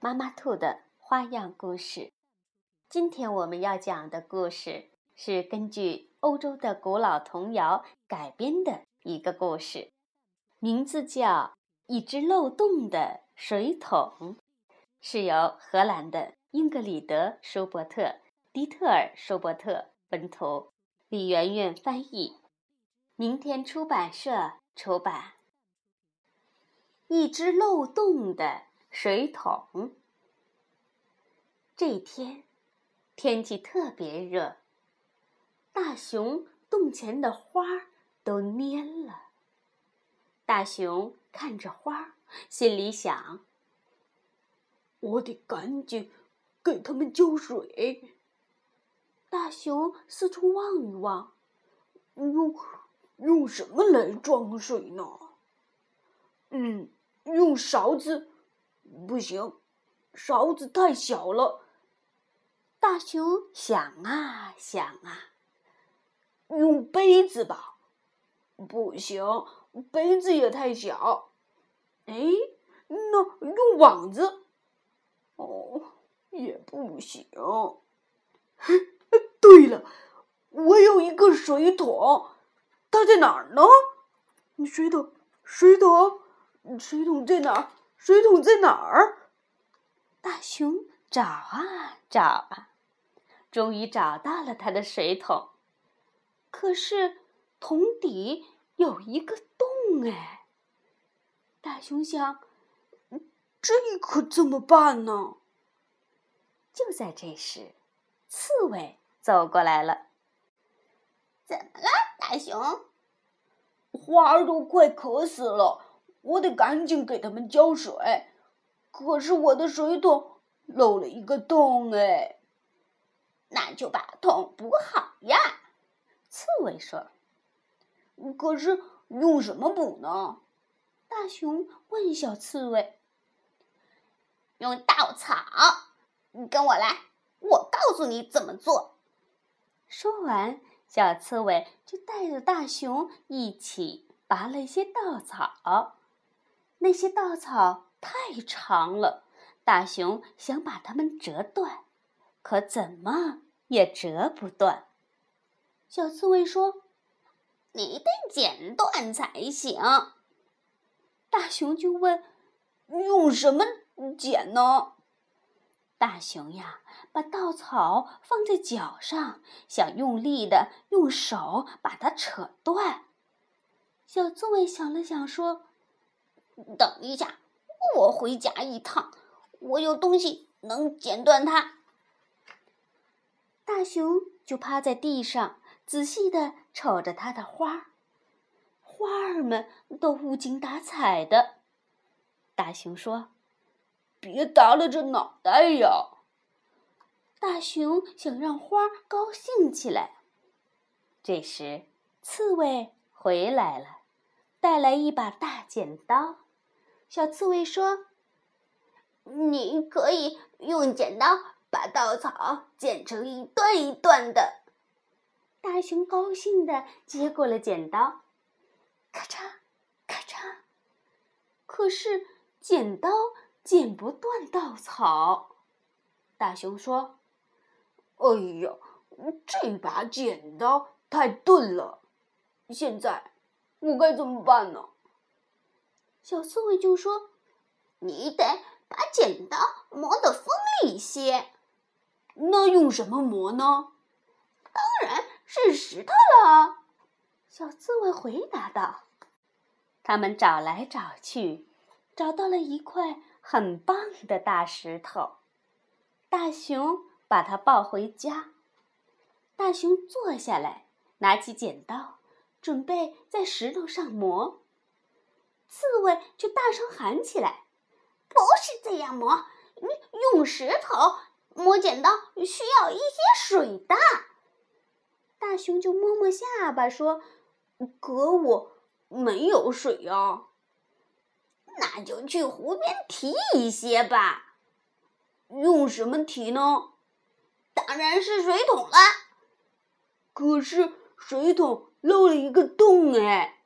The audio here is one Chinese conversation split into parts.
妈妈兔的花样故事。今天我们要讲的故事是根据欧洲的古老童谣改编的一个故事，名字叫《一只漏洞的水桶》，是由荷兰的英格里德·舒伯特、迪特尔·舒伯特本图，李媛媛翻译，明天出版社出版。一只漏洞的。水桶。这天，天气特别热，大熊洞前的花都蔫了。大熊看着花，心里想：“我得赶紧给它们浇水。”大熊四处望一望，用用什么来装水呢？嗯，用勺子。不行，勺子太小了。大熊想啊想啊，用杯子吧。不行，杯子也太小。哎，那用网子？哦，也不行。对了，我有一个水桶，它在哪儿呢？水桶，水桶，水桶在哪儿？水桶在哪儿？大熊找啊找啊，终于找到了他的水桶。可是桶底有一个洞哎！大熊想，这可怎么办呢？就在这时，刺猬走过来了。怎么了，大熊？花儿都快渴死了。我得赶紧给他们浇水，可是我的水桶漏了一个洞哎，那就把桶补好呀。刺猬说：“可是用什么补呢？”大熊问小刺猬：“用稻草，你跟我来，我告诉你怎么做。”说完，小刺猬就带着大熊一起拔了一些稻草。那些稻草太长了，大熊想把它们折断，可怎么也折不断。小刺猬说：“你得剪断才行。”大熊就问：“用什么剪呢？”大熊呀，把稻草放在脚上，想用力的用手把它扯断。小刺猬想了想说。等一下，我回家一趟，我有东西能剪断它。大熊就趴在地上，仔细的瞅着它的花儿，花儿们都无精打采的。大熊说：“别耷拉着脑袋呀！”大熊想让花儿高兴起来。这时，刺猬回来了，带来一把大剪刀。小刺猬说：“你可以用剪刀把稻草剪成一段一段的。”大熊高兴地接过了剪刀，咔嚓，咔嚓。可是剪刀剪不断稻草。大熊说：“哎呀，这把剪刀太钝了，现在我该怎么办呢？”小刺猬就说：“你得把剪刀磨得锋利一些。那用什么磨呢？当然是石头了。”小刺猬回答道。他们找来找去，找到了一块很棒的大石头。大熊把它抱回家。大熊坐下来，拿起剪刀，准备在石头上磨。刺猬却大声喊起来：“不是这样磨，用石头摸剪刀需要一些水的。大熊就摸摸下巴说：“可我没有水啊。”那就去湖边提一些吧。用什么提呢？当然是水桶了。可是水桶漏了一个洞哎。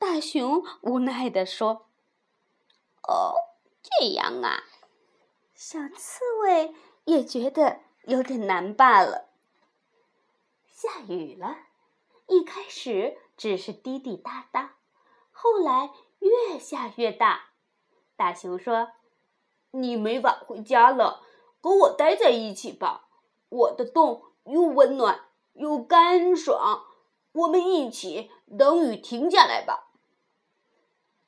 大熊无奈地说：“哦，这样啊。”小刺猬也觉得有点难办了。下雨了，一开始只是滴滴答答，后来越下越大。大熊说：“你没法回家了，和我待在一起吧。我的洞又温暖又干爽，我们一起等雨停下来吧。”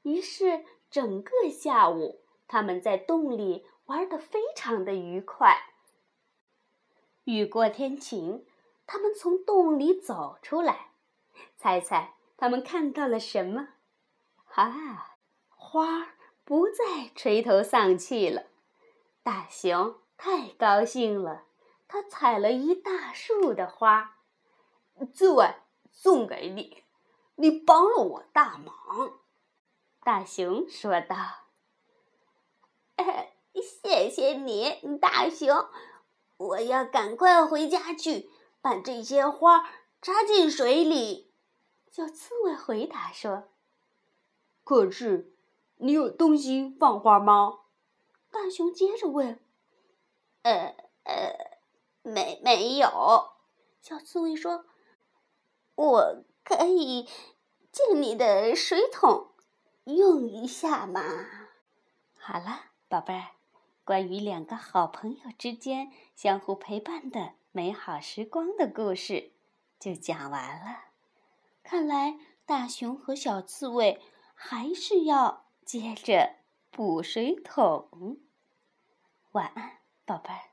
于是整个下午，他们在洞里玩得非常的愉快。雨过天晴。他们从洞里走出来，猜猜他们看到了什么？啊，花不再垂头丧气了。大熊太高兴了，他采了一大束的花，刺猬送给你，你帮了我大忙。大熊说道：“谢谢你，大熊，我要赶快回家去。”把这些花插进水里，小刺猬回答说：“可是，你有东西放花吗？”大熊接着问：“呃呃，没没有。”小刺猬说：“我可以借你的水桶用一下嘛？”好了，宝贝儿，关于两个好朋友之间相互陪伴的。美好时光的故事就讲完了。看来大熊和小刺猬还是要接着补水桶。晚安，宝贝儿。